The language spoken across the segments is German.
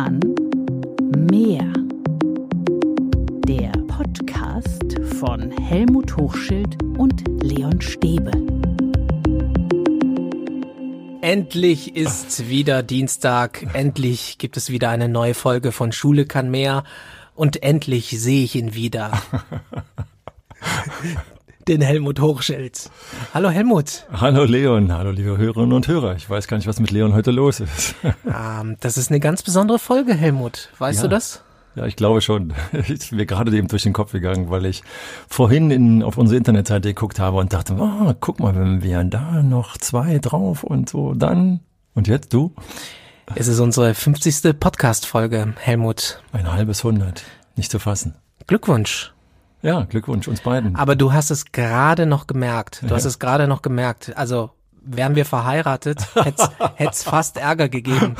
Roman Meer. Der Podcast von Helmut Hochschild und Leon Stäbe. Endlich ist wieder Dienstag. Endlich gibt es wieder eine neue Folge von Schule kann mehr. Und endlich sehe ich ihn wieder. Den Helmut Hochschild. Hallo Helmut. Hallo Leon, hallo liebe Hörerinnen und Hörer. Ich weiß gar nicht, was mit Leon heute los ist. Ähm, das ist eine ganz besondere Folge, Helmut. Weißt Ja. du das? Ja, ich glaube schon. Ist mir gerade eben durch den Kopf gegangen, weil ich vorhin in, auf unsere Internetseite geguckt habe und dachte, oh, guck mal, wenn wir da noch zwei drauf und so, dann. Und jetzt du? Es ist unsere 50. Podcast-Folge, Helmut. Ein halbes Hundert. Nicht zu fassen. Glückwunsch. Ja, Glückwunsch uns beiden. Aber du hast es gerade noch gemerkt. Du hast es gerade noch gemerkt. Also, wären wir verheiratet, hätte es fast Ärger gegeben.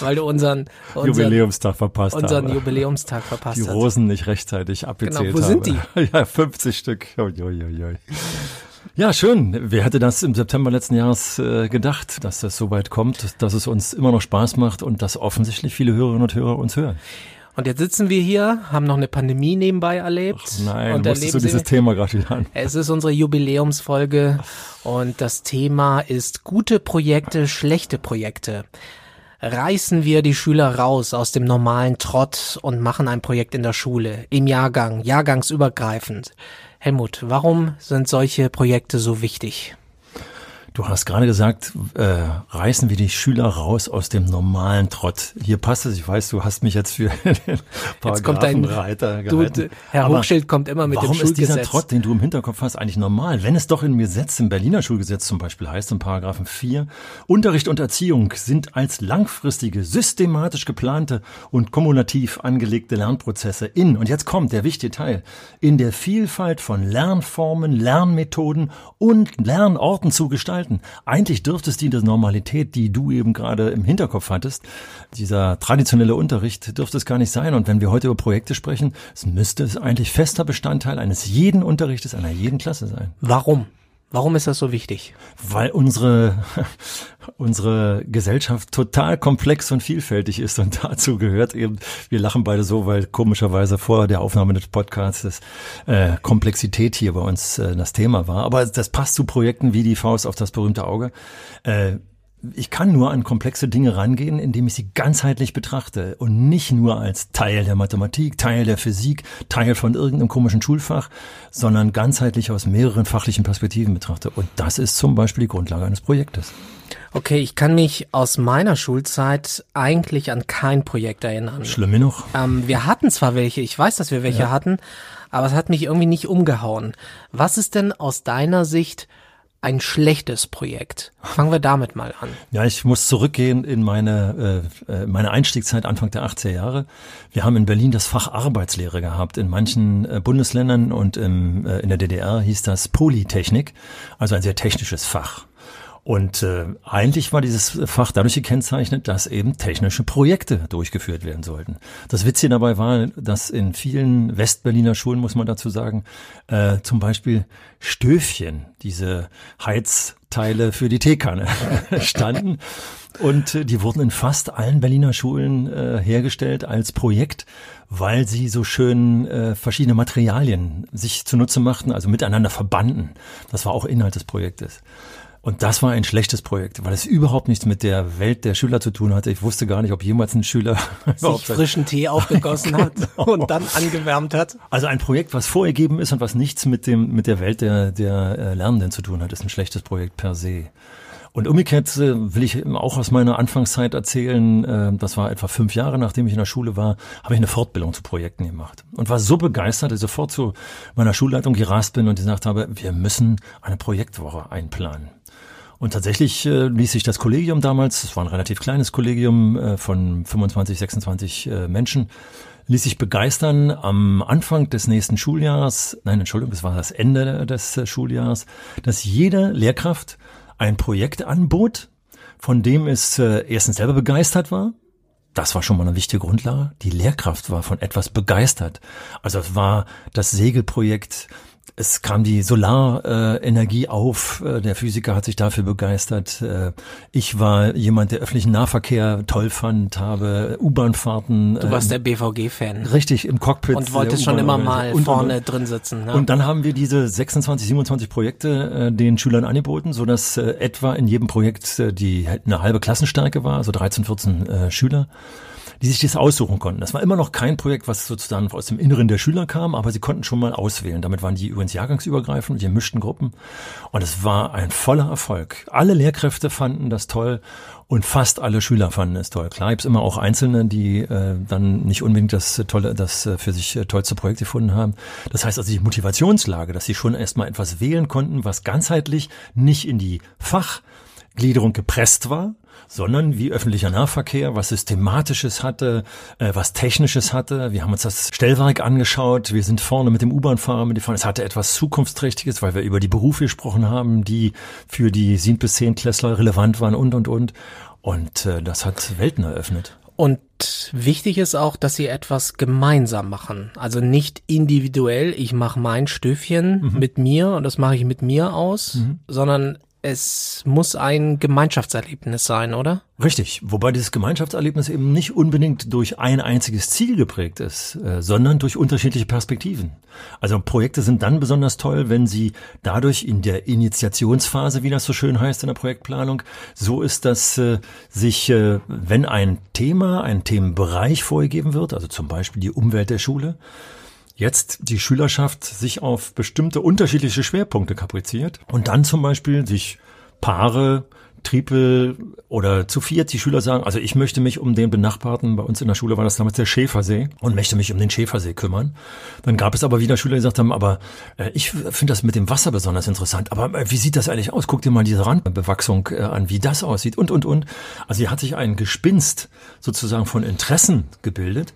Weil du unseren, unseren, Jubiläumstag verpasst unseren habe. Jubiläumstag verpasst Die hast. Rosen nicht rechtzeitig abgezählt Genau, wo habe. sind die? Ja, 50 Stück. Uiuiui. Ja, schön. Wer hätte das im September letzten Jahres äh, gedacht, dass das so weit kommt, dass es uns immer noch Spaß macht und dass offensichtlich viele Hörerinnen und Hörer uns hören. Und jetzt sitzen wir hier, haben noch eine Pandemie nebenbei erlebt. Nein, und musstest du dieses Thema gerade wieder an. es ist unsere Jubiläumsfolge und das Thema ist gute Projekte, schlechte Projekte. Reißen wir die Schüler raus aus dem normalen Trott und machen ein Projekt in der Schule, im Jahrgang, jahrgangsübergreifend. Helmut, warum sind solche Projekte so wichtig? Du hast gerade gesagt, äh, reißen wir die Schüler raus aus dem normalen Trott. Hier passt es, ich weiß, du hast mich jetzt für den Jetzt kommt ein, Paragraphenreiter du, gehalten. Herr Aber Hochschild kommt immer mit Warum dem ist dieser. Trott, den du im Hinterkopf hast, eigentlich normal? Wenn es doch im Gesetz, im Berliner Schulgesetz zum Beispiel heißt, im Paragraphen 4, Unterricht und Erziehung sind als langfristige, systematisch geplante und kumulativ angelegte Lernprozesse in, und jetzt kommt der wichtige Teil, in der Vielfalt von Lernformen, Lernmethoden und Lernorten zu gestalten. Eigentlich dürfte es diese Normalität, die du eben gerade im Hinterkopf hattest, dieser traditionelle Unterricht, dürfte es gar nicht sein. Und wenn wir heute über Projekte sprechen, es müsste es eigentlich fester Bestandteil eines jeden Unterrichtes einer jeden Klasse sein. Warum? Warum ist das so wichtig? Weil unsere, unsere Gesellschaft total komplex und vielfältig ist und dazu gehört eben, wir lachen beide so, weil komischerweise vor der Aufnahme des Podcasts äh, Komplexität hier bei uns äh, das Thema war. Aber das passt zu Projekten wie die Faust auf das berühmte Auge. Äh, ich kann nur an komplexe Dinge rangehen, indem ich sie ganzheitlich betrachte und nicht nur als Teil der Mathematik, Teil der Physik, Teil von irgendeinem komischen Schulfach, sondern ganzheitlich aus mehreren fachlichen Perspektiven betrachte. Und das ist zum Beispiel die Grundlage eines Projektes. Okay, ich kann mich aus meiner Schulzeit eigentlich an kein Projekt erinnern. Schlimm genug. Ähm, wir hatten zwar welche, ich weiß, dass wir welche hatten, aber es hat mich irgendwie nicht umgehauen. Was ist denn aus deiner Sicht ein schlechtes Projekt? Fangen wir damit mal an. Ja, ich muss zurückgehen in meine, äh, äh, meine Einstiegszeit Anfang der 80er Jahre. Wir haben in Berlin das Fach Arbeitslehre gehabt. In manchen äh, Bundesländern und im, äh, in der DDR hieß das Polytechnik, also ein sehr technisches Fach. Und äh, eigentlich war dieses Fach dadurch gekennzeichnet, dass eben technische Projekte durchgeführt werden sollten. Das Witzige dabei war, dass in vielen Westberliner Schulen, muss man dazu sagen, äh, zum Beispiel Stöfchen, diese Heizteile für die Teekanne, standen. Und äh, die wurden in fast allen Berliner Schulen äh, hergestellt als Projekt, weil sie so schön äh, verschiedene Materialien sich zunutze machten, also miteinander verbanden. Das war auch Inhalt des Projektes. Und das war ein schlechtes Projekt, weil es überhaupt nichts mit der Welt der Schüler zu tun hatte. Ich wusste gar nicht, ob jemals ein Schüler Sich frischen Tee aufgegossen hat und dann angewärmt hat. also ein Projekt, was vorgegeben ist und was nichts mit dem mit der Welt der der äh, Lernenden zu tun hat, ist ein schlechtes Projekt per se. Und umgekehrt äh, will ich auch aus meiner Anfangszeit erzählen, äh, das war etwa fünf Jahre, nachdem ich in der Schule war, habe ich eine Fortbildung zu Projekten gemacht. Und war so begeistert, dass ich sofort zu meiner Schulleitung gerast bin und gesagt habe, wir müssen eine Projektwoche einplanen. Und tatsächlich äh, ließ sich das Kollegium damals, es war ein relativ kleines Kollegium äh, von 25, 26 äh, Menschen, ließ sich begeistern am Anfang des nächsten Schuljahres, nein, Entschuldigung, es war das Ende des äh, Schuljahres, dass jede Lehrkraft ein Projekt anbot, von dem es äh, erstens selber begeistert war. Das war schon mal eine wichtige Grundlage. Die Lehrkraft war von etwas begeistert. Also es war das Segelprojekt es kam die Solarenergie äh, auf. Äh, der Physiker hat sich dafür begeistert. Äh, ich war jemand, der öffentlichen Nahverkehr toll fand, habe U-Bahn-Fahrten. Du warst der BVG-Fan. Richtig, im Cockpit. Und wolltest schon immer mal und, vorne drin sitzen. Ne? Und dann haben wir diese 26, 27 Projekte äh, den Schülern angeboten, so dass äh, etwa in jedem Projekt äh, die eine halbe Klassenstärke war, also 13, 14 äh, Schüler die sich das aussuchen konnten. Das war immer noch kein Projekt, was sozusagen aus dem Inneren der Schüler kam, aber sie konnten schon mal auswählen. Damit waren die übrigens jahrgangsübergreifend, die gemischten Gruppen. Und es war ein voller Erfolg. Alle Lehrkräfte fanden das toll und fast alle Schüler fanden es toll. Klar gibt immer auch Einzelne, die äh, dann nicht unbedingt das tolle, das äh, für sich äh, tollste Projekt gefunden haben. Das heißt also die Motivationslage, dass sie schon erstmal etwas wählen konnten, was ganzheitlich nicht in die Fachgliederung gepresst war, sondern wie öffentlicher Nahverkehr, was Systematisches hatte, äh, was Technisches hatte. Wir haben uns das Stellwerk angeschaut. Wir sind vorne mit dem U-Bahn-Fahrer mitgefahren. Es hatte etwas Zukunftsträchtiges, weil wir über die Berufe gesprochen haben, die für die 7- bis 10 Klässler relevant waren und, und, und. Und äh, das hat Welten eröffnet. Und wichtig ist auch, dass sie etwas gemeinsam machen. Also nicht individuell, ich mache mein Stöfchen mhm. mit mir und das mache ich mit mir aus, mhm. sondern es muss ein Gemeinschaftserlebnis sein, oder? Richtig, wobei dieses Gemeinschaftserlebnis eben nicht unbedingt durch ein einziges Ziel geprägt ist, äh, sondern durch unterschiedliche Perspektiven. Also Projekte sind dann besonders toll, wenn sie dadurch in der Initiationsphase, wie das so schön heißt in der Projektplanung, so ist, dass äh, sich, äh, wenn ein Thema, ein Themenbereich vorgegeben wird, also zum Beispiel die Umwelt der Schule, jetzt die Schülerschaft sich auf bestimmte unterschiedliche Schwerpunkte kapriziert und dann zum Beispiel sich Paare, Triple oder zu viert die Schüler sagen, also ich möchte mich um den benachbarten, bei uns in der Schule war das damals der Schäfersee und möchte mich um den Schäfersee kümmern. Dann gab es aber wieder Schüler, die gesagt haben, aber äh, ich finde das mit dem Wasser besonders interessant, aber äh, wie sieht das eigentlich aus? Guck dir mal diese Randbewachsung äh, an, wie das aussieht und, und, und. Also hier hat sich ein Gespinst sozusagen von Interessen gebildet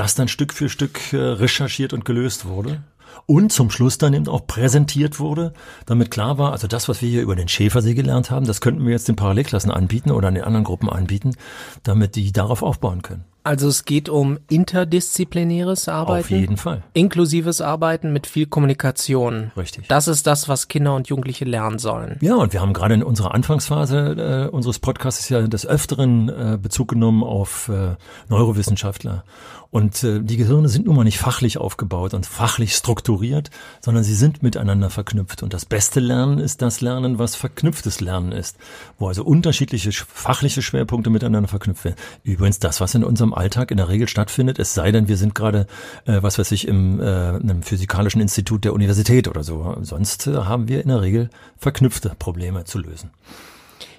das dann Stück für Stück äh, recherchiert und gelöst wurde. Und zum Schluss dann eben auch präsentiert wurde, damit klar war, also das, was wir hier über den Schäfersee gelernt haben, das könnten wir jetzt den Parallelklassen anbieten oder den anderen Gruppen anbieten, damit die darauf aufbauen können. Also es geht um interdisziplinäres Arbeiten. Auf jeden Fall. Inklusives Arbeiten mit viel Kommunikation. Richtig. Das ist das, was Kinder und Jugendliche lernen sollen. Ja, und wir haben gerade in unserer Anfangsphase äh, unseres Podcasts ja des Öfteren äh, Bezug genommen auf äh, Neurowissenschaftler. Und äh, die Gehirne sind nun mal nicht fachlich aufgebaut und fachlich strukturiert, sondern sie sind miteinander verknüpft. Und das beste Lernen ist das Lernen, was verknüpftes Lernen ist, wo also unterschiedliche fachliche Schwerpunkte miteinander verknüpft werden. Übrigens das, was in unserem Alltag in der Regel stattfindet, es sei denn, wir sind gerade, äh, was weiß ich, im äh, einem physikalischen Institut der Universität oder so. Sonst äh, haben wir in der Regel verknüpfte Probleme zu lösen.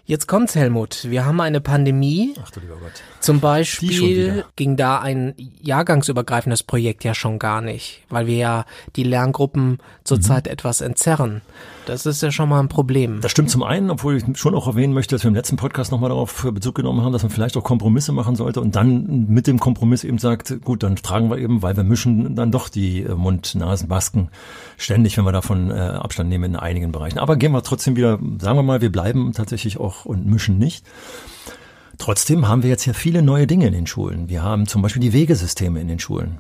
Jetzt kommt's, Helmut. Wir haben eine Pandemie. Ach du lieber Gott. Zum Beispiel ging da ein jahrgangsübergreifendes Projekt ja schon gar nicht, weil wir ja die Lerngruppen zurzeit mhm. etwas entzerren. Das ist ja schon mal ein Problem. Das stimmt zum einen, obwohl ich schon auch erwähnen möchte, dass wir im letzten Podcast nochmal darauf Bezug genommen haben, dass man vielleicht auch Kompromisse machen sollte und dann mit dem Kompromiss eben sagt, gut, dann tragen wir eben, weil wir mischen dann doch die äh, Mund-Nasen-Masken ständig, wenn wir davon äh, Abstand nehmen in einigen Bereichen. Aber gehen wir trotzdem wieder, sagen wir mal, wir bleiben tatsächlich auch und mischen nicht. Trotzdem haben wir jetzt ja viele neue Dinge in den Schulen. Wir haben zum Beispiel die Wegesysteme in den Schulen.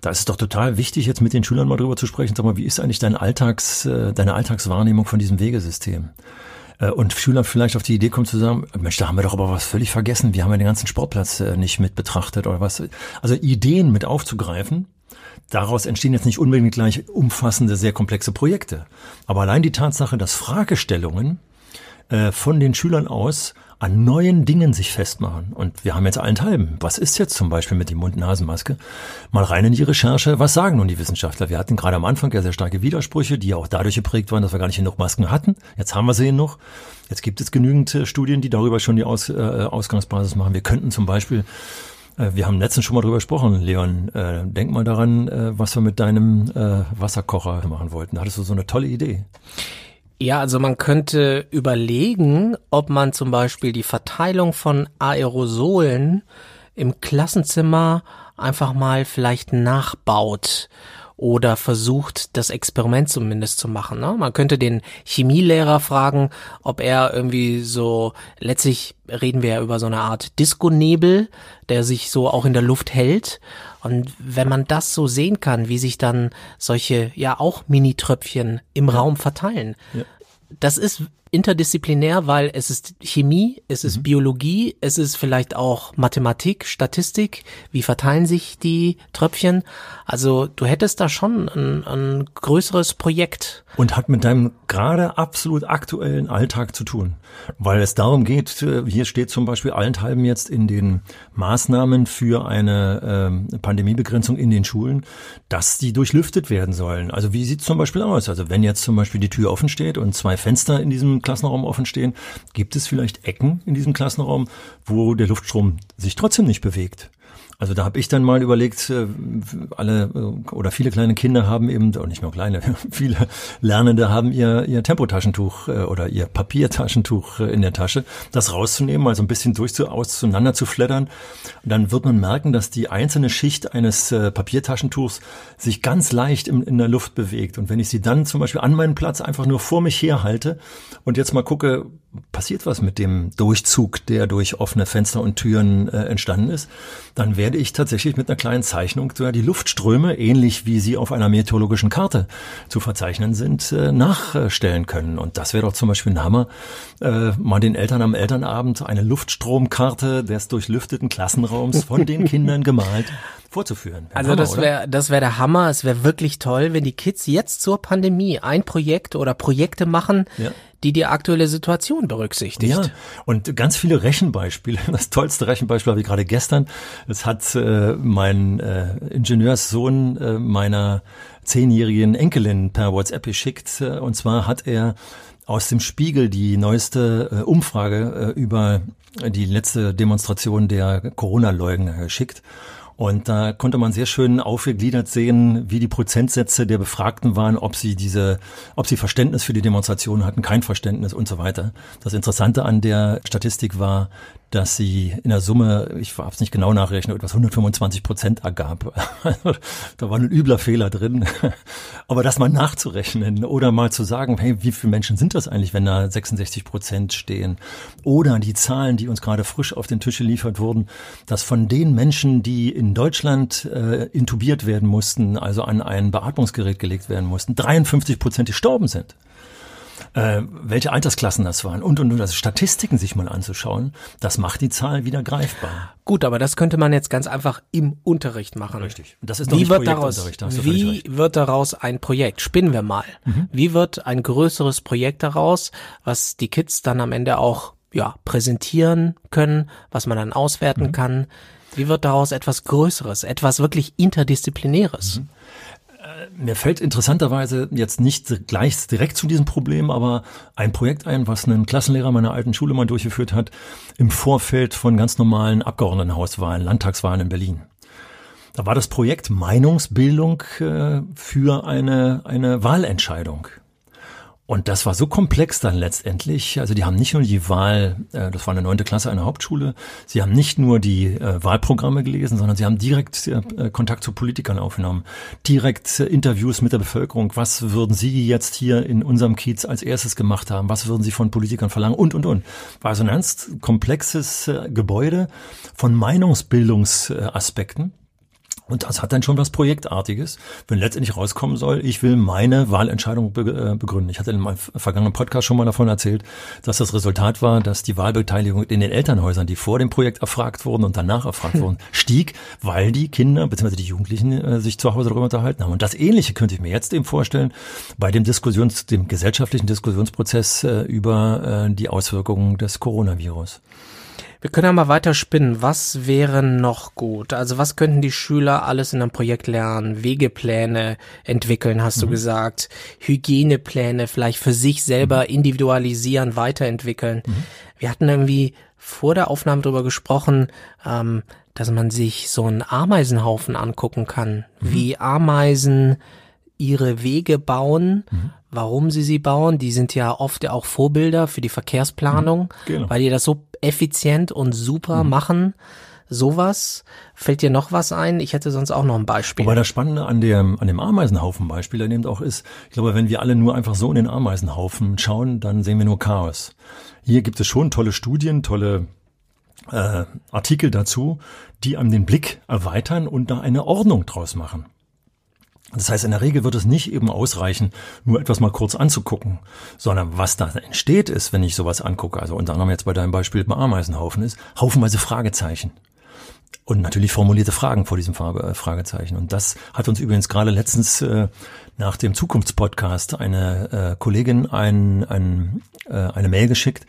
Da ist es doch total wichtig, jetzt mit den Schülern mal drüber zu sprechen. Sag mal, wie ist eigentlich dein Alltags, äh, deine Alltagswahrnehmung von diesem Wegesystem? Äh, und Schüler vielleicht auf die Idee kommen zu sagen, Mensch, da haben wir doch aber was völlig vergessen. Wir haben ja den ganzen Sportplatz äh, nicht mit betrachtet oder was. Also Ideen mit aufzugreifen. Daraus entstehen jetzt nicht unbedingt gleich umfassende, sehr komplexe Projekte. Aber allein die Tatsache, dass Fragestellungen von den Schülern aus an neuen Dingen sich festmachen. Und wir haben jetzt allenthalben. Was ist jetzt zum Beispiel mit die Mund-Nasen-Maske? Mal rein in die Recherche. Was sagen nun die Wissenschaftler? Wir hatten gerade am Anfang ja sehr starke Widersprüche, die ja auch dadurch geprägt waren, dass wir gar nicht genug Masken hatten. Jetzt haben wir sie noch. Jetzt gibt es genügend äh, Studien, die darüber schon die Aus, äh, Ausgangsbasis machen. Wir könnten zum Beispiel äh, wir haben letztens schon mal drüber gesprochen, Leon. Äh, denk mal daran, was wir mit deinem Wasserkocher machen wollten. Da hattest du so eine tolle Idee. Ja, also man könnte überlegen, ob man zum Beispiel die Verteilung von Aerosolen im Klassenzimmer einfach mal vielleicht nachbaut oder versucht, das Experiment zumindest zu machen. Ne? Man könnte den Chemielehrer fragen, ob er irgendwie so, letztlich reden wir ja über so eine Art Disco-Nebel, der sich so auch in der Luft hält. Und wenn man das so sehen kann, wie sich dann solche, ja auch Mini-Tröpfchen im Raum verteilen, ja. das ist interdisziplinär, weil es ist Chemie, es ist mhm. Biologie, es ist vielleicht auch Mathematik, Statistik, wie verteilen sich die Tröpfchen. Also du hättest da schon ein, ein größeres Projekt. Und hat mit deinem gerade absolut aktuellen Alltag zu tun. Weil es darum geht, hier steht zum Beispiel allenthalben jetzt in den Maßnahmen für eine äh, Pandemiebegrenzung in den Schulen, dass die durchlüftet werden sollen. Also wie sieht es zum Beispiel aus? Also wenn jetzt zum Beispiel die Tür offen steht und zwei Fenster in diesem Klassenraum offen stehen, gibt es vielleicht Ecken in diesem Klassenraum, wo der Luftstrom sich trotzdem nicht bewegt. Also da habe ich dann mal überlegt, äh, alle äh, oder viele kleine Kinder haben eben, auch nicht nur kleine, viele Lernende haben ihr, ihr Tempotaschentuch äh, oder ihr Papiertaschentuch in der Tasche, das rauszunehmen, mal so ein bisschen durch zu, auseinander zu fleddern. Und dann wird man merken, dass die einzelne Schicht eines Papiertaschentuchs sich ganz leicht in, in der Luft bewegt. Und wenn ich sie dann zum Beispiel an meinen Platz einfach nur vor mich herhalte und jetzt mal gucke, passiert was mit dem Durchzug, der durch offene Fenster und Türen äh, entstanden ist, dann werde ich tatsächlich mit einer kleinen Zeichnung die Luftströme, ähnlich wie sie auf einer meteorologischen Karte zu verzeichnen sind, äh, nachstellen können. Und das wäre doch zum Beispiel ein Hammer, äh, mal den Eltern am Elternabend eine Luftstromkarte des durchlüfteten Klassenraums von den Kindern gemalt vorzuführen. Also Hammer, das wäre das wäre der Hammer. Es wäre wirklich toll, wenn die Kids jetzt zur Pandemie ein Projekt oder Projekte machen, ja. Die die aktuelle Situation berücksichtigt. Ja, und ganz viele Rechenbeispiele. Das tollste Rechenbeispiel habe ich gerade gestern. Das hat äh, mein äh, Ingenieurssohn äh, meiner zehnjährigen Enkelin per WhatsApp geschickt. Äh, und zwar hat er aus dem Spiegel die neueste äh, Umfrage äh, über die letzte Demonstration der Corona-Leugner geschickt. Und da konnte man sehr schön aufgegliedert sehen, wie die Prozentsätze der Befragten waren, ob sie diese, ob sie Verständnis für die Demonstration hatten, kein Verständnis und so weiter. Das Interessante an der Statistik war, dass sie in der Summe, ich habe es nicht genau nachrechnen, etwas 125 Prozent ergab. da war ein übler Fehler drin. Aber das mal nachzurechnen oder mal zu sagen, hey, wie viele Menschen sind das eigentlich, wenn da 66 Prozent stehen? Oder die Zahlen, die uns gerade frisch auf den Tisch geliefert wurden, dass von den Menschen, die in Deutschland äh, intubiert werden mussten, also an ein Beatmungsgerät gelegt werden mussten, 53 Prozent gestorben sind äh, welche Altersklassen das waren und und und also Statistiken sich mal anzuschauen, das macht die Zahl wieder greifbar. Gut, aber das könnte man jetzt ganz einfach im Unterricht machen. Richtig. Das ist doch wie wird daraus, wie wird daraus ein Projekt? Spinnen wir mal. Mhm. Wie wird ein größeres Projekt daraus, was die Kids dann am Ende auch ja präsentieren können, was man dann auswerten mhm. kann? Wie wird daraus etwas Größeres, etwas wirklich Interdisziplinäres? Mhm. Mir fällt interessanterweise jetzt nicht gleich direkt zu diesem Problem, aber ein Projekt ein, was ein Klassenlehrer meiner alten Schule mal durchgeführt hat, im Vorfeld von ganz normalen Abgeordnetenhauswahlen, Landtagswahlen in Berlin. Da war das Projekt Meinungsbildung äh, für eine, eine Wahlentscheidung. Und das war so komplex dann letztendlich. Also die haben nicht nur die Wahl, äh, das war eine neunte Klasse einer Hauptschule, sie haben nicht nur die äh, Wahlprogramme gelesen, sondern sie haben direkt äh, Kontakt zu Politikern aufgenommen, direkt Interviews mit der Bevölkerung. Was würden Sie jetzt hier in unserem Kiez als erstes gemacht haben? Was würden Sie von Politikern verlangen? Und, und, und. War so ein ganz komplexes Gebäude von Meinungsbildungsaspekten. Und das hat dann schon was Projektartiges, wenn letztendlich rauskommen soll, ich will meine Wahlentscheidung äh, begründen. Ich hatte in meinem vergangenen Podcast schon mal davon erzählt, dass das Resultat war, dass die Wahlbeteiligung in den Elternhäusern, die vor dem Projekt erfragt wurden und danach erfragt wurden, stieg, weil die Kinder bzw. die Jugendlichen äh, sich zu Hause darüber unterhalten haben. Und das Ähnliche könnte ich mir jetzt eben vorstellen bei dem Diskussions, dem gesellschaftlichen Diskussionsprozess äh, über die Auswirkungen des Coronavirus. Wir können ja mal weiter spinnen. Was wäre noch gut? Also was könnten die Schüler alles in einem Projekt lernen? Wegepläne entwickeln, hast mhm. du gesagt. Hygienepläne vielleicht für sich selber mhm. individualisieren, weiterentwickeln. Mhm. Wir hatten irgendwie vor der Aufnahme darüber gesprochen, ähm, dass man sich so einen Ameisenhaufen angucken kann, mhm. wie Ameisen ihre Wege bauen, mhm. warum sie sie bauen. Die sind ja oft auch Vorbilder für die Verkehrsplanung, mhm. genau. weil die das so effizient und super mhm. machen. Sowas. Fällt dir noch was ein? Ich hätte sonst auch noch ein Beispiel. Wobei das Spannende an dem, an dem Ameisenhaufen-Beispiel eben auch ist, ich glaube, wenn wir alle nur einfach so in den Ameisenhaufen schauen, dann sehen wir nur Chaos. Hier gibt es schon tolle Studien, tolle äh, Artikel dazu, die einem den Blick erweitern und da eine Ordnung draus machen. Das heißt, in der Regel wird es nicht eben ausreichen, nur etwas mal kurz anzugucken, sondern was da entsteht ist, wenn ich sowas angucke, also unter anderem jetzt bei deinem Beispiel beim Ameisenhaufen ist, haufenweise Fragezeichen. Und natürlich formulierte Fragen vor diesem äh, Fragezeichen. Und das hat uns übrigens gerade letztens äh, nach dem Zukunftspodcast eine äh, Kollegin ein, ein, äh, eine Mail geschickt,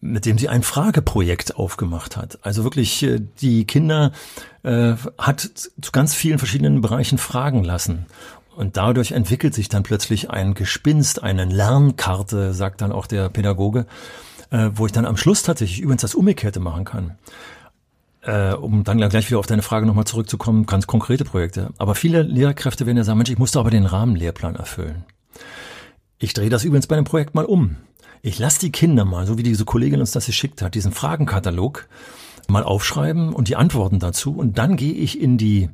mit dem sie ein Frageprojekt aufgemacht hat. Also wirklich äh, die Kinder äh, hat zu ganz vielen verschiedenen Bereichen fragen lassen. Und dadurch entwickelt sich dann plötzlich ein Gespinst, eine Lernkarte, sagt dann auch der Pädagoge, äh, wo ich dann am Schluss tatsächlich übrigens das Umgekehrte machen kann. Äh, um dann gleich wieder auf deine Frage nochmal zurückzukommen, ganz konkrete Projekte. Aber viele Lehrkräfte werden ja sagen, Mensch, ich musste aber den Rahmenlehrplan erfüllen. Ich drehe das übrigens bei dem Projekt mal um. Ich lasse die Kinder mal, so wie diese Kollegin uns das geschickt hat, diesen Fragenkatalog mal aufschreiben und die Antworten dazu. Und dann gehe ich in die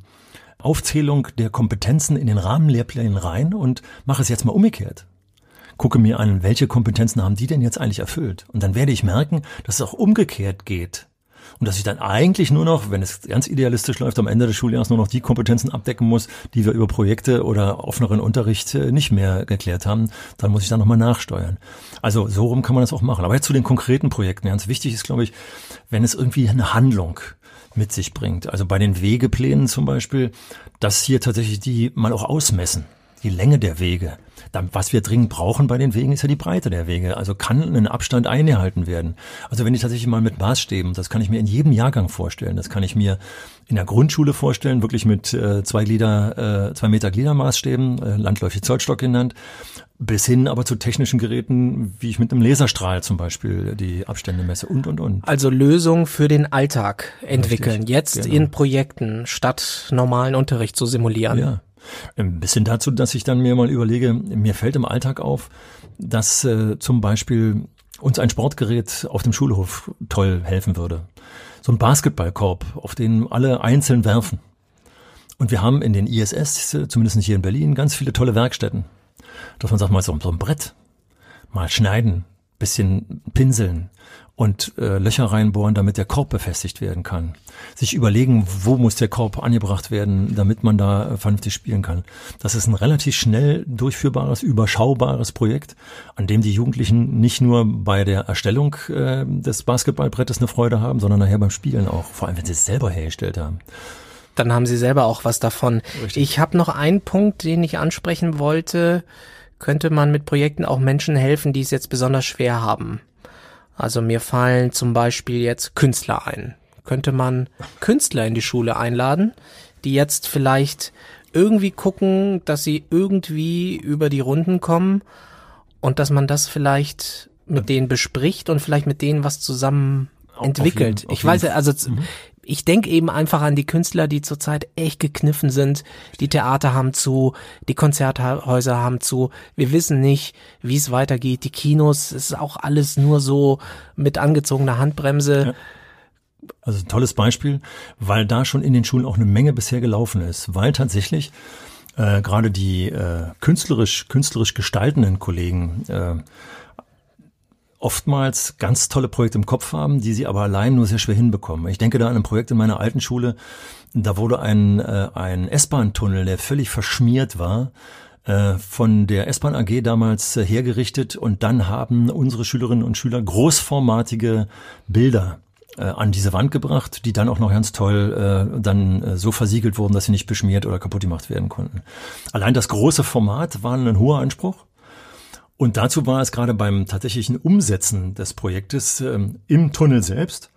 Aufzählung der Kompetenzen in den Rahmenlehrplänen rein und mache es jetzt mal umgekehrt. Gucke mir an, welche Kompetenzen haben die denn jetzt eigentlich erfüllt? Und dann werde ich merken, dass es auch umgekehrt geht und dass ich dann eigentlich nur noch, wenn es ganz idealistisch läuft, am Ende des Schuljahres nur noch die Kompetenzen abdecken muss, die wir über Projekte oder offeneren Unterricht äh, nicht mehr geklärt haben, dann muss ich da nochmal nachsteuern. Also so rum kann man das auch machen. Aber jetzt zu den konkreten Projekten. Ganz wichtig ist, glaube ich, wenn es irgendwie eine Handlung mit sich bringt. Also bei den Wegeplänen zum Beispiel, dass hier tatsächlich die mal auch ausmessen die Länge der Wege. Was wir dringend brauchen bei den Wegen ist ja die Breite der Wege. Also kann ein Abstand eingehalten werden. Also wenn ich tatsächlich mal mit Maßstäben, das kann ich mir in jedem Jahrgang vorstellen. Das kann ich mir in der Grundschule vorstellen, wirklich mit äh, zwei Glieder, äh, zwei Meter Gliedermaßstäben, äh, landläufig Zollstock genannt, bis hin aber zu technischen Geräten, wie ich mit einem Laserstrahl zum Beispiel die Abstände messe und und und. Also Lösungen für den Alltag entwickeln, Richtig, jetzt genau. in Projekten statt normalen Unterricht zu simulieren. Ja. Ein bisschen dazu, dass ich dann mir mal überlege, mir fällt im Alltag auf, dass äh, zum Beispiel uns ein Sportgerät auf dem Schulhof toll helfen würde. So ein Basketballkorb, auf den alle einzeln werfen. Und wir haben in den ISS, zumindest hier in Berlin, ganz viele tolle Werkstätten. Dass man sagt, mal so, so ein Brett, mal schneiden, bisschen pinseln und äh, Löcher reinbohren, damit der Korb befestigt werden kann. Sich überlegen, wo muss der Korb angebracht werden, damit man da äh, vernünftig spielen kann. Das ist ein relativ schnell durchführbares, überschaubares Projekt, an dem die Jugendlichen nicht nur bei der Erstellung äh, des Basketballbrettes eine Freude haben, sondern nachher beim Spielen auch, vor allem wenn sie es selber hergestellt haben dann haben sie selber auch was davon. Richtig. Ich habe noch einen Punkt, den ich ansprechen wollte. Könnte man mit Projekten auch Menschen helfen, die es jetzt besonders schwer haben? Also mir fallen zum Beispiel jetzt Künstler ein. Könnte man Künstler in die Schule einladen, die jetzt vielleicht irgendwie gucken, dass sie irgendwie über die Runden kommen und dass man das vielleicht mit denen bespricht und vielleicht mit denen was zusammen entwickelt. Jeden, ich weiß ja, also mhm ich denke eben einfach an die Künstler, die zurzeit echt gekniffen sind. Die Theater haben zu, die Konzerthäuser haben zu. Wir wissen nicht, wie es weitergeht. Die Kinos, es ist auch alles nur so mit angezogener Handbremse. Ja. Also ein tolles Beispiel, weil da schon in den Schulen auch eine Menge bisher gelaufen ist, weil tatsächlich äh, gerade die äh, künstlerisch künstlerisch gestaltenden Kollegen äh, oftmals ganz tolle Projekte im Kopf haben, die sie aber allein nur sehr schwer hinbekommen. Ich denke da an ein Projekt in meiner alten Schule, da wurde ein, äh, ein S-Bahn-Tunnel, der völlig verschmiert war, äh, von der S-Bahn AG damals äh, hergerichtet und dann haben unsere Schülerinnen und Schüler großformatige Bilder äh, an diese Wand gebracht, die dann auch noch ganz toll äh, dann äh, so versiegelt wurden, dass sie nicht beschmiert oder kaputt gemacht werden konnten. Allein das große Format war ein hoher Anspruch und dazu war es gerade beim tatsächlichen Umsetzen des Projektes ähm, im Tunnel selbst,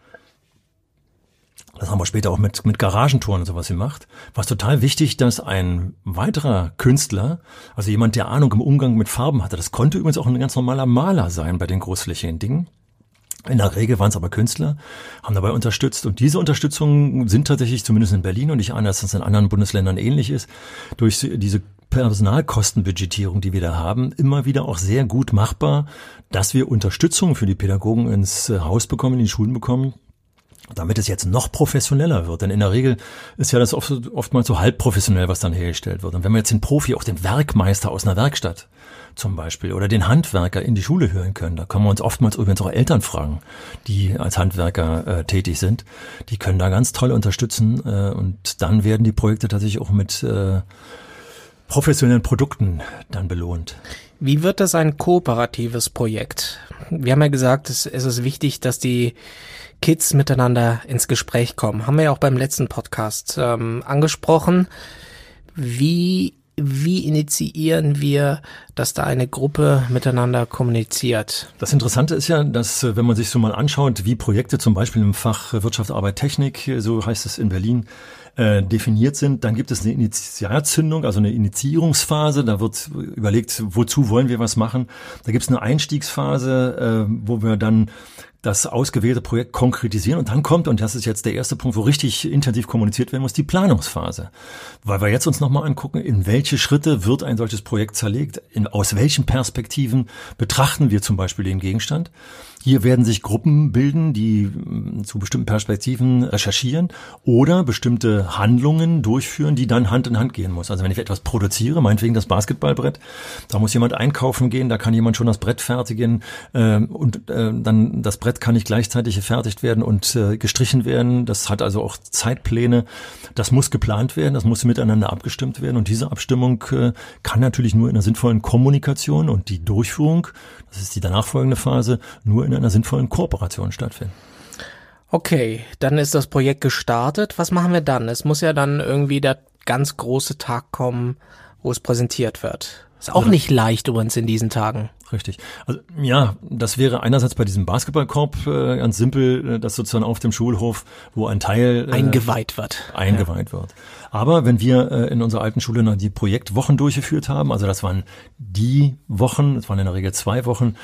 das haben wir später auch mit, mit Garagentouren und sowas gemacht, war es total wichtig, dass ein weiterer Künstler, also jemand, der Ahnung im Umgang mit Farben hatte, das konnte übrigens auch ein ganz normaler Maler sein bei den großflächigen Dingen, in der Regel waren es aber Künstler, haben dabei unterstützt. Und diese Unterstützung sind tatsächlich, zumindest in Berlin und ich ahne, dass das in anderen Bundesländern ähnlich ist, durch diese Personalkostenbudgetierung, die wir da haben, immer wieder auch sehr gut machbar, dass wir Unterstützung für die Pädagogen ins äh, Haus bekommen, in die Schulen bekommen, damit es jetzt noch professioneller wird. Denn in der Regel ist ja das oft, oftmals so halb professionell, was dann hergestellt wird. Und wenn wir jetzt den Profi, auch den Werkmeister aus einer Werkstatt zum Beispiel oder den Handwerker in die Schule hören können, da können wir uns oftmals übrigens auch Eltern fragen, die als Handwerker äh, tätig sind. Die können da ganz toll unterstützen äh, und dann werden die Projekte tatsächlich auch mit äh, professionellen Produkten dann belohnt. Wie wird das ein kooperatives Projekt? Wir haben ja gesagt, es, ist wichtig, dass die Kids miteinander ins Gespräch kommen. Haben wir ja auch beim letzten Podcast ähm, angesprochen. Wie, wie initiieren wir, dass da eine Gruppe miteinander kommuniziert? Das Interessante ist ja, dass äh, wenn man sich so mal anschaut, wie Projekte zum Beispiel im Fach Wirtschaft, Arbeit, Technik, so heißt es in Berlin, äh, definiert sind. Dann gibt es eine Initialzündung, also eine Initiierungsphase. Da wird überlegt, wozu wollen wir was machen. Da gibt es eine Einstiegsphase, äh, wo wir dann das ausgewählte Projekt konkretisieren und dann kommt, und das ist jetzt der erste Punkt, wo richtig intensiv kommuniziert werden muss, die Planungsphase. Weil wir jetzt uns nochmal angucken, in welche Schritte wird ein solches Projekt zerlegt, in, aus welchen Perspektiven betrachten wir zum Beispiel den Gegenstand. Hier werden sich Gruppen bilden, die mm, zu bestimmten Perspektiven recherchieren oder bestimmte Handlungen durchführen, die dann Hand in Hand gehen muss. Also wenn ich etwas produziere, meinetwegen das Basketballbrett, da muss jemand einkaufen gehen, da kann jemand schon das Brett fertigen äh, und äh, dann das Brett kann nicht gleichzeitig gefertigt werden und äh, gestrichen werden. Das hat also auch Zeitpläne. Das muss geplant werden, das muss miteinander abgestimmt werden und diese Abstimmung äh, kann natürlich nur in einer sinnvollen Kommunikation und die Durchführung, das ist die danach folgende Phase, nur in einer sinnvollen Kooperation stattfinden. Okay, dann ist das Projekt gestartet. Was machen wir dann? Es muss ja dann irgendwie der ganz große Tag kommen, wo es präsentiert wird. Ist auch nicht leicht übrigens in diesen Tagen. Richtig. Also ja, das wäre einerseits bei diesem Basketballkorb äh, ganz simpel, äh, dass sozusagen auf dem Schulhof, wo ein Teil äh, eingeweiht wird. Eingeweiht ja. wird. Aber wenn wir äh, in unserer alten Schule noch die Projektwochen durchgeführt haben, also das waren die Wochen, das waren in der Regel zwei Wochen,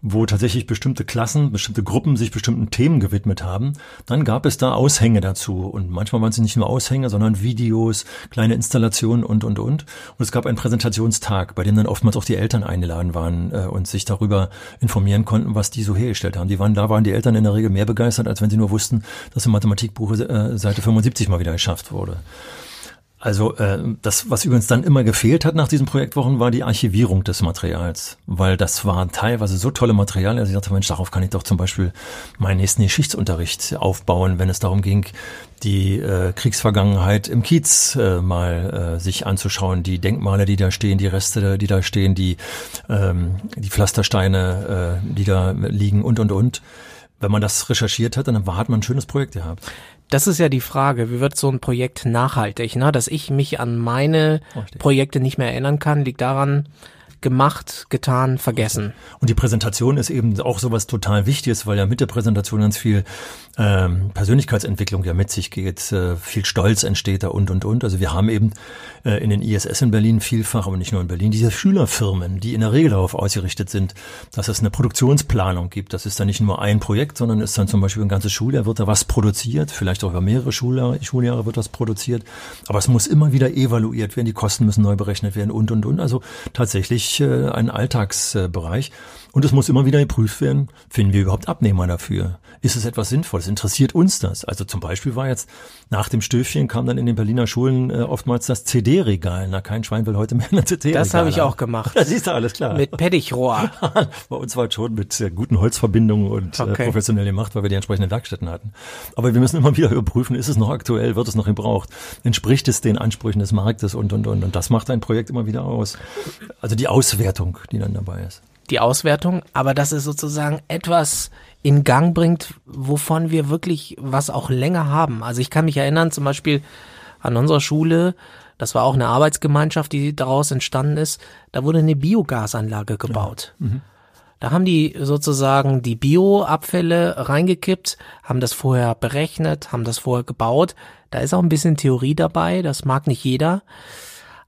wo tatsächlich bestimmte Klassen, bestimmte Gruppen sich bestimmten Themen gewidmet haben, dann gab es da Aushänge dazu. Und manchmal waren es nicht nur Aushänge, sondern Videos, kleine Installationen und, und, und. Und es gab einen Präsentationstag, bei dem dann oftmals auch die Eltern eingeladen waren äh, und sich darüber informieren konnten, was die so hergestellt haben. Die waren, da waren die Eltern in der Regel mehr begeistert, als wenn sie nur wussten, dass im Mathematikbuch äh, Seite 75 mal wieder geschafft wurde. Also äh, das, was übrigens dann immer gefehlt hat nach diesen Projektwochen, war die Archivierung des Materials, weil das war teilweise so tolle Materialien, dass ich dachte, Mensch, darauf kann ich doch zum Beispiel meinen nächsten Geschichtsunterricht aufbauen, wenn es darum ging, die äh, Kriegsvergangenheit im Kiez äh, mal äh, sich anzuschauen, die Denkmale, die da stehen, die Reste, die da stehen, die ähm, die Pflastersteine, äh, die da liegen und und und. Wenn man das recherchiert hat, dann hat man ein schönes Projekt gehabt. Das ist ja die Frage, wie wird so ein Projekt nachhaltig? Ne? Dass ich mich an meine. Projekte nicht mehr erinnern kann, liegt daran, gemacht, getan, vergessen. Und die Präsentation ist eben auch sowas total Wichtiges, weil ja mit der Präsentation ganz viel ähm, Persönlichkeitsentwicklung ja mit sich geht, äh, viel Stolz entsteht da und und und. Also wir haben eben äh, in den ISS in Berlin vielfach, aber nicht nur in Berlin, diese Schülerfirmen, die in der Regel darauf ausgerichtet sind, dass es eine Produktionsplanung gibt. Das ist dann nicht nur ein Projekt, sondern ist dann zum Beispiel ein ganzes Schuljahr wird da was produziert, vielleicht auch über mehrere Schuljahre, Schuljahre wird was produziert. Aber es muss immer wieder evaluiert werden, die Kosten müssen neu berechnet werden und und und. Also tatsächlich äh, ein Alltagsbereich. Und es muss immer wieder geprüft werden, finden wir überhaupt Abnehmer dafür? Ist es etwas Sinnvolles? Interessiert uns das? Also zum Beispiel war jetzt nach dem Stöfchen kam dann in den Berliner Schulen äh, oftmals das CD-Regal. Na, kein Schwein will heute mehr ein CD-Regal. Das habe ich auch gemacht. Das siehst du alles klar. Mit Pettichrohr. Bei uns war es schon mit äh, guten Holzverbindungen und äh, okay. äh, professionell gemacht, weil wir die entsprechenden Werkstätten hatten. Aber wir müssen immer wieder überprüfen, ist es noch aktuell, wird es noch gebraucht? Entspricht es den Ansprüchen des Marktes und, und, und. Und das macht ein Projekt immer wieder aus. Also die Auswertung, die dann dabei ist die Auswertung, aber dass es sozusagen etwas in Gang bringt, wovon wir wirklich was auch länger haben. Also ich kann mich erinnern, zum Beispiel an unserer Schule, das war auch eine Arbeitsgemeinschaft, die daraus entstanden ist, da wurde eine Biogasanlage gebaut. Ja. Mhm. Da haben die sozusagen die Bioabfälle reingekippt, haben das vorher berechnet, haben das vorher gebaut. Da ist auch ein bisschen Theorie dabei, das mag nicht jeder.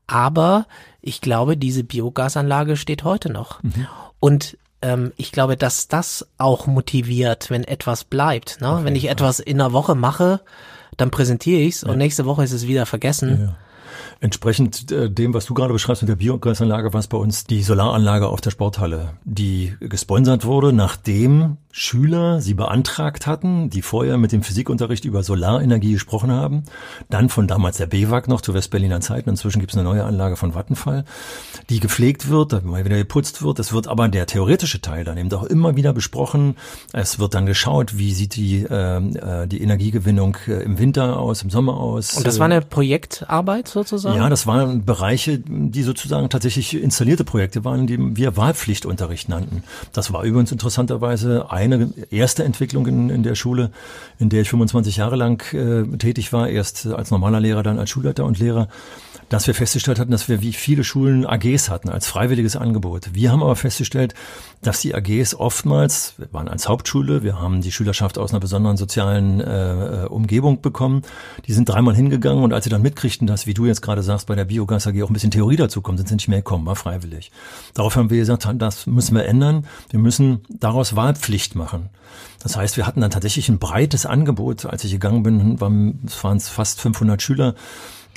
Aber ich glaube, diese Biogasanlage steht heute noch. Mhm. Und ähm, ich glaube, dass das auch motiviert, wenn etwas bleibt. Ne? Wenn ich etwas in einer Woche mache, dann präsentiere ich es ja. und nächste Woche ist es wieder vergessen. Ja, Entsprechend äh, dem, was du gerade beschreibst mit der Biogasanlage, war es bei uns die Solaranlage auf der Sporthalle, die gesponsert wurde, nachdem Schüler sie beantragt hatten, die vorher mit dem Physikunterricht über Solarenergie gesprochen haben. Dann von damals der BWAG noch zu Westberliner Zeiten. Inzwischen gibt es eine neue Anlage von Vattenfall, die gepflegt wird, mal wieder geputzt wird. Es wird aber der theoretische Teil dann eben auch immer wieder besprochen. Es wird dann geschaut, wie sieht die, äh, äh die Energiegewinnung äh, im Winter aus, im Sommer aus. Und das war eine Projektarbeit sozusagen? Ja, das waren Bereiche, die sozusagen tatsächlich installierte Projekte waren, die wir Wahlpflichtunterricht nannten. Das war übrigens interessanterweise eine erste Entwicklung in, in der Schule, in der ich 25 Jahre lang äh, tätig war, erst als normaler Lehrer, dann als Schulleiter und Lehrer dass wir festgestellt hatten, dass wir wie viele Schulen AGs hatten als freiwilliges Angebot. Wir haben aber festgestellt, dass die AGs oftmals, wir waren als Hauptschule, wir haben die Schülerschaft aus einer besonderen sozialen äh, Umgebung bekommen, die sind dreimal hingegangen und als sie dann mitkriegten, dass, wie du jetzt gerade sagst, bei der Biogas AG auch ein bisschen Theorie dazu kommt, sind sie nicht mehr gekommen, war freiwillig. Darauf haben wir gesagt, das müssen wir ändern. Wir müssen daraus Wahlpflicht machen. Das heißt, wir hatten dann tatsächlich ein breites Angebot. Als ich gegangen bin, waren es fast 500 Schüler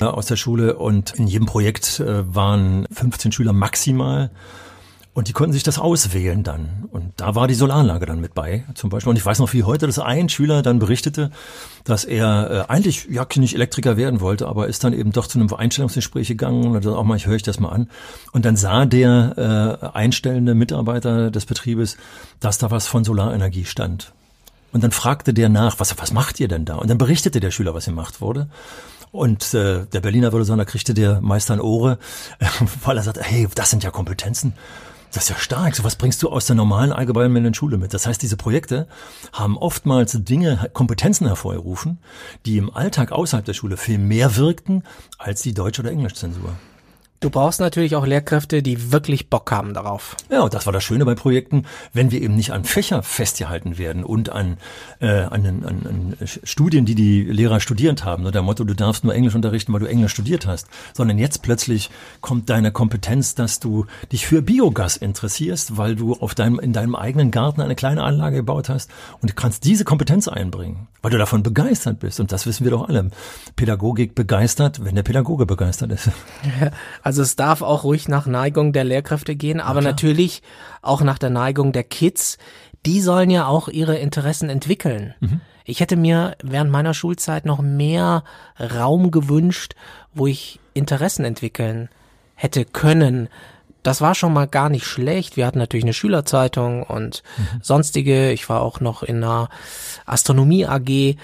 aus der Schule und in jedem Projekt äh, waren 15 Schüler maximal. Und die konnten sich das auswählen dann. Und da war die Solaranlage dann mit bei, zum Beispiel. Und ich weiß noch wie heute, dass ein Schüler dann berichtete, dass er äh, eigentlich ja nicht Elektriker werden wollte, aber ist dann eben doch zu einem Einstellungsgespräch gegangen und dann auch mal, ich höre ich das mal an. Und dann sah der äh, einstellende Mitarbeiter des Betriebes, dass da was von Solarenergie stand. Und dann fragte der nach, was, was macht ihr denn da? Und dann berichtete der Schüler, was gemacht wurde. Und äh, der Berliner würde sagen, da kriegte der Meister ein Ohre, weil er sagt, hey, das sind ja Kompetenzen. Das ist ja stark. So was bringst du aus der normalen allgemeinen Schule mit. Das heißt, diese Projekte haben oftmals Dinge, Kompetenzen hervorgerufen, die im Alltag außerhalb der Schule viel mehr wirkten als die Deutsch- oder Englischzensur. Du brauchst natürlich auch Lehrkräfte, die wirklich Bock haben darauf. Ja, und das war das Schöne bei Projekten, wenn wir eben nicht an Fächer festgehalten werden und an, äh, an, an, an Studien, die die Lehrer studierend haben, so der Motto, du darfst nur Englisch unterrichten, weil du Englisch studiert hast, sondern jetzt plötzlich kommt deine Kompetenz, dass du dich für Biogas interessierst, weil du auf deinem, in deinem eigenen Garten eine kleine Anlage gebaut hast und du kannst diese Kompetenz einbringen, weil du davon begeistert bist. Und das wissen wir doch alle. Pädagogik begeistert, wenn der Pädagoge begeistert ist. Ja, Also es darf auch ruhig nach Neigung der Lehrkräfte gehen, aber natürlich auch nach der Neigung der Kids. Die sollen ja auch ihre Interessen entwickeln. Mhm. Ich hätte mir während meiner Schulzeit noch mehr Raum gewünscht, wo ich Interessen entwickeln hätte können. Das war schon mal gar nicht schlecht. Wir hatten natürlich eine Schülerzeitung und mhm. sonstige. Ich war auch noch in einer Astronomie AG.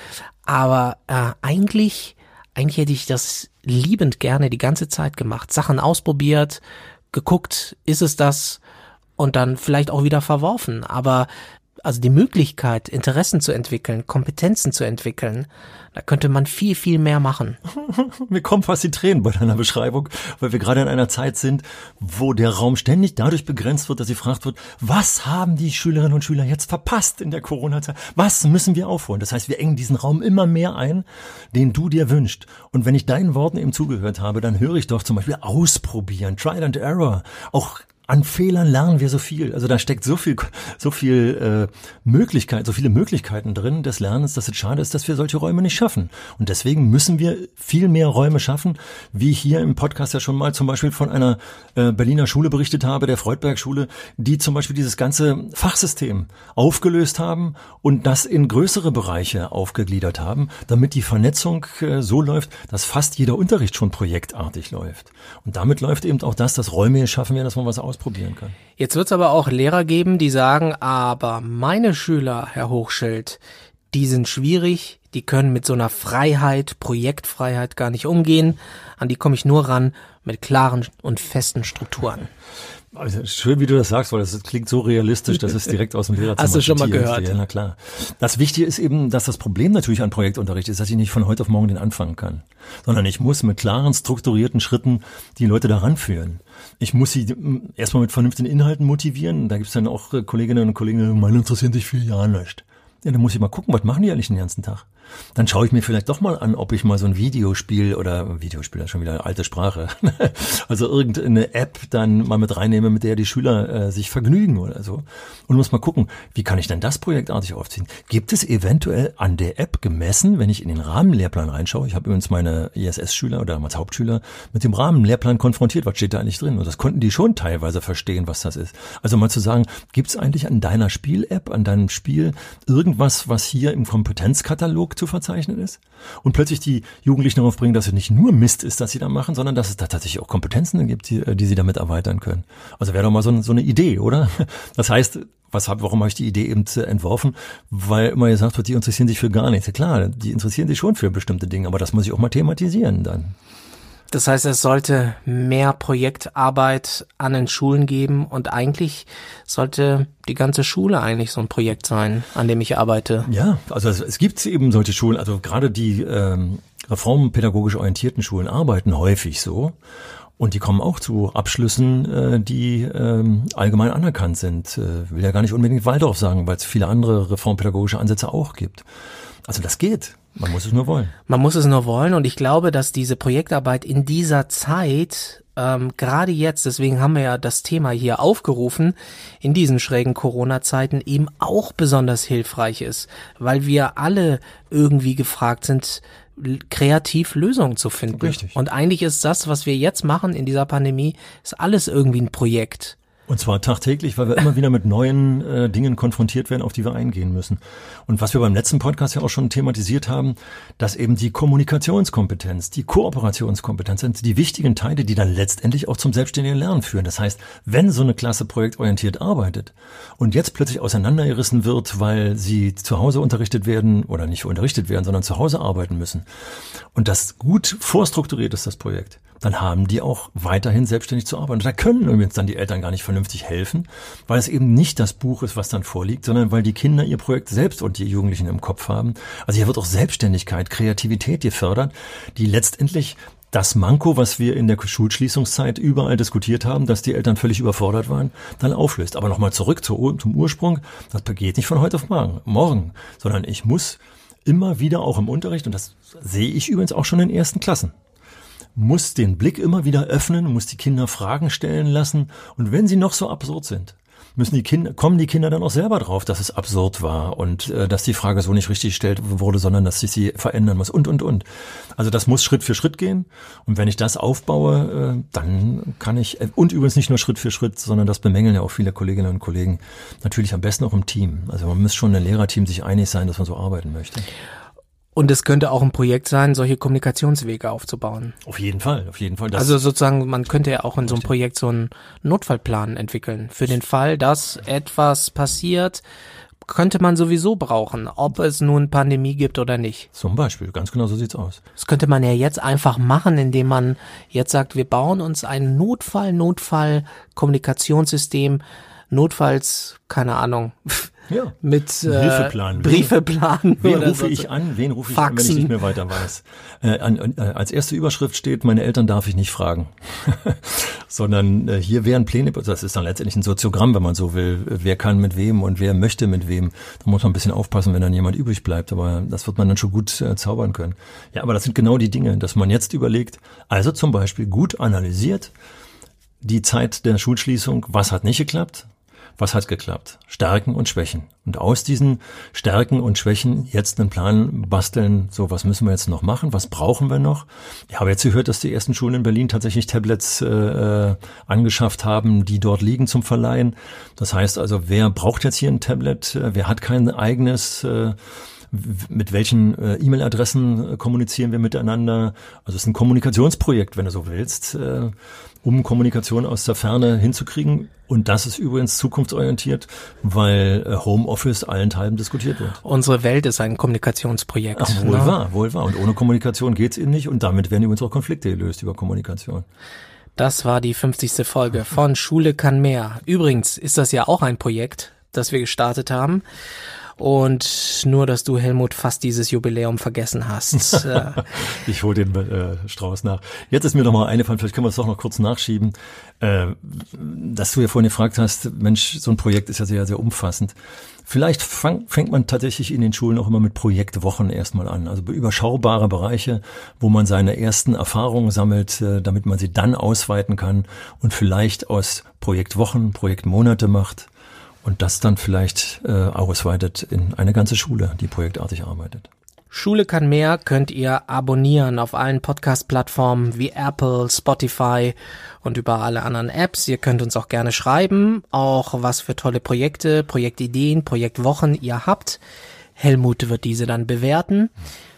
Aber äh, eigentlich, eigentlich hätte ich das liebend gerne die ganze Zeit gemacht, Sachen ausprobiert, geguckt, ist es das und dann vielleicht auch wieder verworfen. Aber also die Möglichkeit, Interessen zu entwickeln, Kompetenzen zu entwickeln, da könnte man viel, viel mehr machen. Mir kommen fast die Tränen bei deiner Beschreibung, weil wir gerade in einer Zeit sind, wo der Raum ständig dadurch begrenzt wird, dass sie gefragt wird, was haben die Schülerinnen und Schüler jetzt verpasst in der Corona-Zeit? Was müssen wir aufholen? Das heißt, wir engen diesen Raum immer mehr ein, den du dir wünschst. Und wenn ich deinen Worten eben zugehört habe, dann höre ich doch zum Beispiel ausprobieren, Trial and Error, auch an Fehlern lernen wir so viel. Also da steckt so viel, so viel äh, Möglichkeit, so viele Möglichkeiten drin des Lernens, dass es schade ist, dass wir solche Räume nicht schaffen. Und deswegen müssen wir viel mehr Räume schaffen, wie hier im Podcast ja schon mal zum Beispiel von einer äh, Berliner Schule berichtet habe, der Freudberg-Schule, die zum Beispiel dieses ganze Fachsystem aufgelöst haben und das in größere Bereiche aufgegliedert haben, damit die Vernetzung äh, so läuft, dass fast jeder Unterricht schon projektartig läuft. Und damit läuft eben auch das, dass Räume schaffen wir, dass man was aus ausprobieren kann. Jetzt wird es aber auch Lehrer geben, die sagen, aber meine Schüler, Herr Hochschild, die sind schwierig, die können mit so einer Freiheit, Projektfreiheit gar nicht umgehen. An die komme ich nur ran mit klaren und festen Strukturen. Also schön, wie du das sagst, weil das klingt so realistisch, dass es direkt aus dem Lehrerzimmer Hast du schon mal gehört? Ja, na klar. Das Wichtige ist eben, dass das Problem natürlich an Projektunterricht ist, dass ich nicht von heute auf morgen den anfangen kann, sondern ich muss mit klaren, strukturierten Schritten die Leute daran führen. Ich muss sie hm, erstmal mit vernünftigen Inhalten motivieren. Da gibt es dann auch äh, Kolleginnen und Kollegen, die meine interessieren sich für ja nicht. Ja, dann muss ich mal gucken, was machen die eigentlich den ganzen Tag? Dann schaue ich mir vielleicht doch mal an, ob ich mal so ein Videospiel oder Videospiel ist schon wieder alte Sprache, also irgendeine App dann mal mit reinnehme, mit der die Schüler äh, sich vergnügen oder so. Und muss mal gucken, wie kann ich denn das projektartig aufziehen? Gibt es eventuell an der App gemessen, wenn ich in den Rahmenlehrplan reinschaue? Ich habe übrigens meine ISS-Schüler oder damals Hauptschüler mit dem Rahmenlehrplan konfrontiert. Was steht da eigentlich drin? Und das konnten die schon teilweise verstehen, was das ist. Also mal zu sagen, gibt es eigentlich an deiner Spiel-App, an deinem Spiel irgendwas, was hier im Kompetenzkatalog zu verzeichnen ist? Und plötzlich die Jugendlichen darauf bringen, dass es nicht nur Mist ist, dass sie da machen, sondern dass es da tatsächlich auch Kompetenzen gibt, die, die sie damit erweitern können. Also wäre doch mal so, so eine Idee, oder? Das heißt, was hab, warum habe ich die Idee eben entworfen? Weil immer gesagt wird, die interessieren sich für gar nichts. klar, die interessieren sich schon für bestimmte Dinge, aber das muss ich auch mal thematisieren dann. Das heißt, es sollte mehr Projektarbeit an den Schulen geben und eigentlich sollte die ganze Schule eigentlich so ein Projekt sein, an dem ich arbeite. Ja, also es, es gibt eben solche Schulen, also gerade die ähm, reformpädagogisch orientierten Schulen arbeiten häufig so. Und die kommen auch zu Abschlüssen, äh, die ähm, allgemein anerkannt sind. Äh, will ja gar nicht unbedingt Waldorf sagen, weil es viele andere reformpädagogische Ansätze auch gibt. Also das geht. Man muss es nur wollen. Man muss es nur wollen und ich glaube, dass diese Projektarbeit in dieser Zeit, ähm, gerade jetzt, deswegen haben wir ja das Thema hier aufgerufen, in diesen schrägen Corona-Zeiten eben auch besonders hilfreich ist, weil wir alle irgendwie gefragt sind, kreativ Lösungen zu finden. Richtig. Und eigentlich ist das, was wir jetzt machen in dieser Pandemie, ist alles irgendwie ein Projekt. Und zwar tagtäglich, weil wir immer wieder mit neuen äh, Dingen konfrontiert werden, auf die wir eingehen müssen. Und was wir beim letzten Podcast ja auch schon thematisiert haben, dass eben die Kommunikationskompetenz, die Kooperationskompetenz sind die wichtigen Teile, die dann letztendlich auch zum selbstständigen Lernen führen. Das heißt, wenn so eine Klasse projektorientiert arbeitet und jetzt plötzlich auseinandergerissen wird, weil sie zu Hause unterrichtet werden oder nicht unterrichtet werden, sondern zu Hause arbeiten müssen und das gut vorstrukturiert ist, das Projekt, dann haben die auch weiterhin selbstständig zu arbeiten. Und da können übrigens dann die Eltern gar nicht vernünftig helfen, weil es eben nicht das Buch ist, was dann vorliegt, sondern weil die Kinder ihr Projekt selbst und die Jugendlichen im Kopf haben. Also hier wird auch Selbstständigkeit, Kreativität gefördert, die letztendlich das Manko, was wir in der Schulschließungszeit überall diskutiert haben, dass die Eltern völlig überfordert waren, dann auflöst. Aber nochmal zurück zu, zum Ursprung, das geht nicht von heute auf morgen, morgen, sondern ich muss immer wieder auch im Unterricht, und das sehe ich übrigens auch schon in ersten Klassen, muss den Blick immer wieder öffnen, muss die Kinder Fragen stellen lassen. Und wenn sie noch so absurd sind, müssen die Kinder, kommen die Kinder dann auch selber drauf, dass es absurd war und äh, dass die Frage so nicht richtig gestellt wurde, sondern dass ich sie verändern muss und, und, und. Also das muss Schritt für Schritt gehen. Und wenn ich das aufbaue, äh, dann kann ich, äh, und übrigens nicht nur Schritt für Schritt, sondern das bemängeln ja auch viele Kolleginnen und Kollegen, natürlich am besten auch im Team. Also man muss schon ein Lehrerteam sich einig sein, dass man so arbeiten möchte. Und es könnte auch ein Projekt sein, solche Kommunikationswege aufzubauen. Auf jeden Fall, auf jeden Fall. Also sozusagen, man könnte ja auch in so einem Projekt so einen Notfallplan entwickeln. Für den Fall, dass etwas passiert, könnte man sowieso brauchen, ob es nun Pandemie gibt oder nicht. Zum Beispiel, ganz genau so sieht's aus. Das könnte man ja jetzt einfach machen, indem man jetzt sagt, wir bauen uns ein Notfall, Notfall, Kommunikationssystem, notfalls, keine Ahnung, ja. mit äh, Briefeplan. Briefeplan. Wen rufe so. ich an? Wen rufe ich Faxen. an, wenn ich nicht mehr weiter weiß? Äh, an, äh, als erste Überschrift steht, meine Eltern darf ich nicht fragen. Sondern äh, hier wären Pläne, das ist dann letztendlich ein Soziogramm, wenn man so will. Wer kann mit wem und wer möchte mit wem. Da muss man ein bisschen aufpassen, wenn dann jemand übrig bleibt. Aber das wird man dann schon gut äh, zaubern können. Ja, aber das sind genau die Dinge, dass man jetzt überlegt, also zum Beispiel gut analysiert, die Zeit der Schulschließung, was hat nicht geklappt, was hat geklappt? Stärken und Schwächen. Und aus diesen Stärken und Schwächen jetzt einen Plan basteln, so was müssen wir jetzt noch machen, was brauchen wir noch? Ich habe jetzt gehört, dass die ersten Schulen in Berlin tatsächlich Tablets äh, äh angeschafft haben, die dort liegen zum Verleihen. Das heißt also, wer braucht jetzt hier ein Tablet? Wer hat kein eigenes? Äh, mit welchen äh, E-Mail-Adressen äh, kommunizieren wir miteinander. Also es ist ein Kommunikationsprojekt, wenn du so willst, äh, um Kommunikation aus der Ferne hinzukriegen. Und das ist übrigens zukunftsorientiert, weil äh, Homeoffice allenthalben diskutiert wird. Unsere Welt ist ein Kommunikationsprojekt. Ach, wohl ne? wahr, wohl wahr. Und ohne Kommunikation geht's eben nicht. Und damit werden übrigens auch Konflikte gelöst über Kommunikation. Das war die 50. Folge von Schule kann mehr. Übrigens ist das ja auch ein Projekt, das wir gestartet haben. Und nur, dass du, Helmut, fast dieses Jubiläum vergessen hast. Äh, ich hole den äh, Strauß nach. Jetzt ist mir noch mal eine von, vielleicht können wir es doch noch kurz nachschieben, äh, dass du ja vorhin gefragt hast, Mensch, so ein Projekt ist ja sehr, sehr umfassend. Vielleicht fang, fängt man tatsächlich in den Schulen auch immer mit Projektwochen erstmal an. Also überschaubare Bereiche, wo man seine ersten Erfahrungen sammelt, äh, damit man sie dann ausweiten kann und vielleicht aus Projektwochen, Projektmonate macht und das dann vielleicht äh, ausweitet in eine ganze Schule, die projektartig arbeitet. Schule kann mehr könnt ihr abonnieren auf allen Podcast-Plattformen wie Apple, Spotify und über alle anderen Apps. Ihr könnt uns auch gerne schreiben, auch was für tolle Projekte, Projektideen, Projektwochen ihr habt. Helmut wird diese dann bewerten.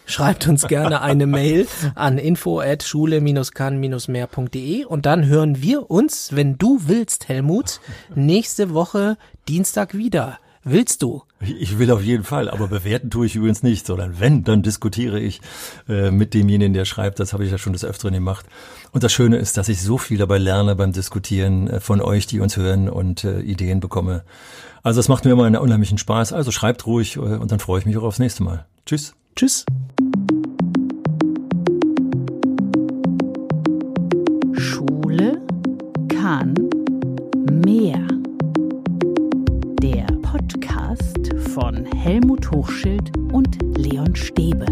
Schreibt uns gerne eine Mail an info at schule-kann-mehr.de und dann hören wir uns, wenn du willst, Helmut, nächste Woche Dienstag wieder. Willst du? Ich will auf jeden Fall, aber bewerten tue ich übrigens nicht, sondern wenn, dann diskutiere ich äh, mit demjenigen, der schreibt. Das habe ich ja schon des Öfteren gemacht. Und das Schöne ist, dass ich so viel dabei lerne beim Diskutieren äh, von euch, die uns hören und äh, Ideen bekomme. Also das macht mir immer einen unheimlichen Spaß. Also schreibt ruhig und dann freue ich mich auch aufs nächste Mal. Tschüss. Tschüss. Schule kann mehr. Der Podcast von Helmut Hochschild und Leon Stäbe.